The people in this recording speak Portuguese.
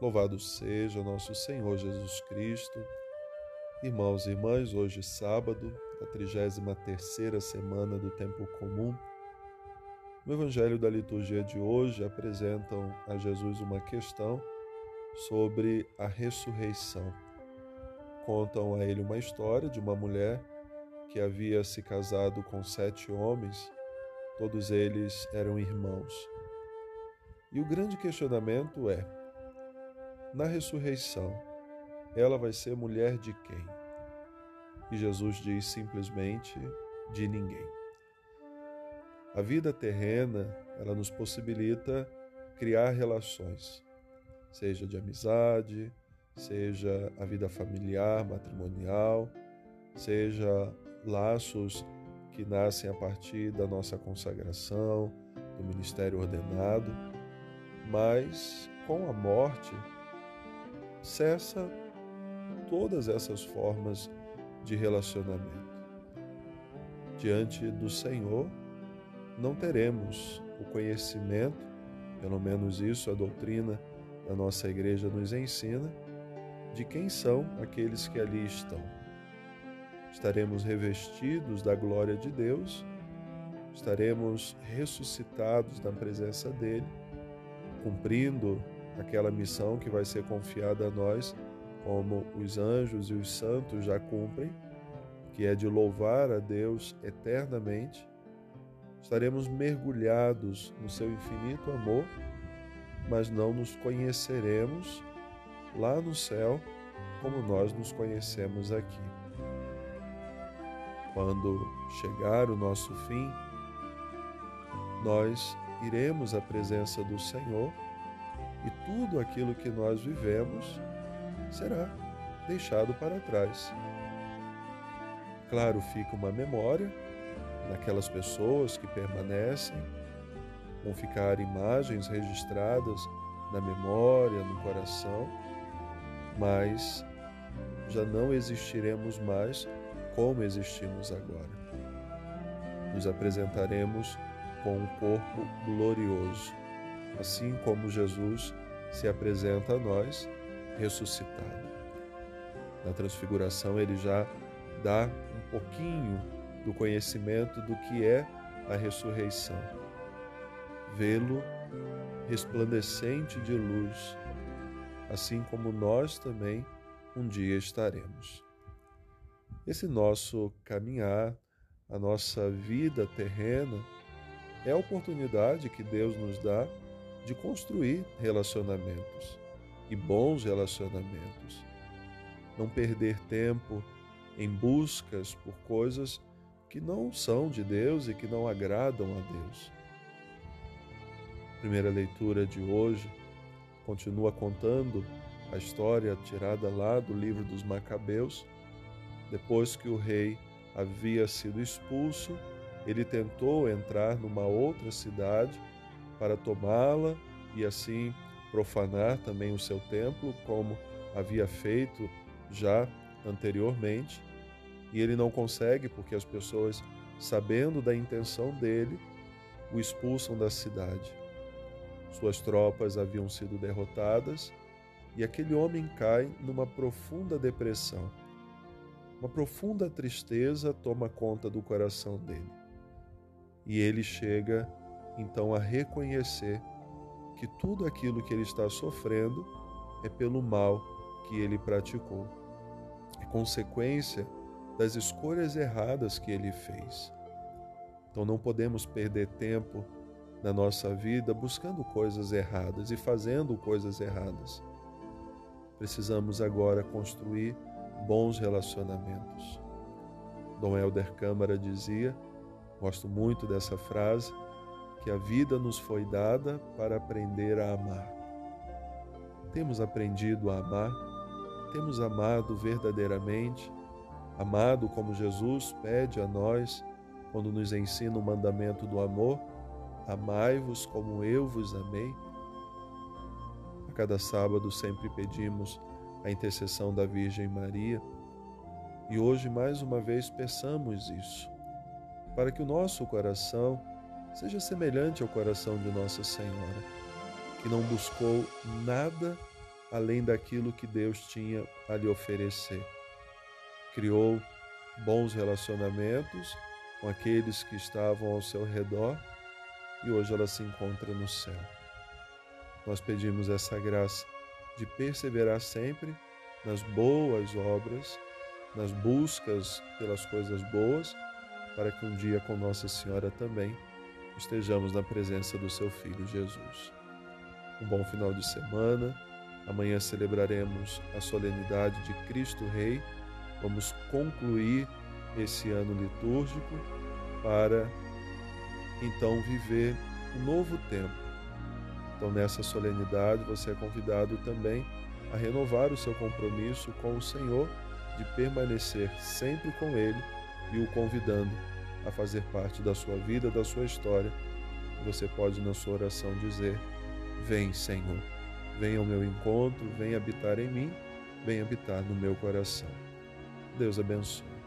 Louvado seja nosso Senhor Jesus Cristo. Irmãos e irmãs, hoje sábado, da 33ª semana do tempo comum, no Evangelho da liturgia de hoje apresentam a Jesus uma questão sobre a ressurreição. Contam a ele uma história de uma mulher que havia se casado com sete homens, todos eles eram irmãos. E o grande questionamento é: na ressurreição, ela vai ser mulher de quem? E Jesus diz simplesmente: de ninguém. A vida terrena, ela nos possibilita criar relações, seja de amizade, seja a vida familiar, matrimonial, seja laços que nascem a partir da nossa consagração, do ministério ordenado, mas com a morte cessa todas essas formas de relacionamento. Diante do Senhor, não teremos o conhecimento, pelo menos isso a doutrina da nossa igreja nos ensina, de quem são aqueles que ali estão. Estaremos revestidos da glória de Deus, estaremos ressuscitados na presença dele, cumprindo aquela missão que vai ser confiada a nós, como os anjos e os santos já cumprem, que é de louvar a Deus eternamente, estaremos mergulhados no seu infinito amor, mas não nos conheceremos lá no céu como nós nos conhecemos aqui. Quando chegar o nosso fim, nós iremos à presença do Senhor e tudo aquilo que nós vivemos será deixado para trás. Claro, fica uma memória daquelas pessoas que permanecem, vão ficar imagens registradas na memória, no coração, mas já não existiremos mais como existimos agora. Nos apresentaremos com um corpo glorioso assim como Jesus se apresenta a nós ressuscitado. Na transfiguração, ele já dá um pouquinho do conhecimento do que é a ressurreição. Vê-lo resplandecente de luz, assim como nós também um dia estaremos. Esse nosso caminhar, a nossa vida terrena, é a oportunidade que Deus nos dá de construir relacionamentos e bons relacionamentos. Não perder tempo em buscas por coisas que não são de Deus e que não agradam a Deus. primeira leitura de hoje continua contando a história tirada lá do livro dos Macabeus. Depois que o rei havia sido expulso, ele tentou entrar numa outra cidade para tomá-la e assim profanar também o seu templo, como havia feito já anteriormente. E ele não consegue porque as pessoas, sabendo da intenção dele, o expulsam da cidade. Suas tropas haviam sido derrotadas e aquele homem cai numa profunda depressão. Uma profunda tristeza toma conta do coração dele. E ele chega então a reconhecer que tudo aquilo que ele está sofrendo é pelo mal que ele praticou, é consequência das escolhas erradas que ele fez. Então não podemos perder tempo na nossa vida buscando coisas erradas e fazendo coisas erradas. Precisamos agora construir bons relacionamentos. Dom Helder Câmara dizia, gosto muito dessa frase, que a vida nos foi dada para aprender a amar. Temos aprendido a amar, temos amado verdadeiramente, amado como Jesus pede a nós quando nos ensina o mandamento do amor: amai-vos como eu vos amei. A cada sábado sempre pedimos a intercessão da Virgem Maria e hoje mais uma vez peçamos isso, para que o nosso coração seja semelhante ao coração de Nossa Senhora, que não buscou nada além daquilo que Deus tinha a lhe oferecer. Criou bons relacionamentos com aqueles que estavam ao seu redor e hoje ela se encontra no céu. Nós pedimos essa graça de perseverar sempre nas boas obras, nas buscas pelas coisas boas, para que um dia com Nossa Senhora também estejamos na presença do seu Filho Jesus. Um bom final de semana. Amanhã celebraremos a solenidade de Cristo Rei. Vamos concluir esse ano litúrgico para então viver um novo tempo. Então, nessa solenidade, você é convidado também a renovar o seu compromisso com o Senhor, de permanecer sempre com Ele e o convidando a fazer parte da sua vida, da sua história. Você pode, na sua oração, dizer: Vem, Senhor, vem ao meu encontro, vem habitar em mim, vem habitar no meu coração. Deus abençoe.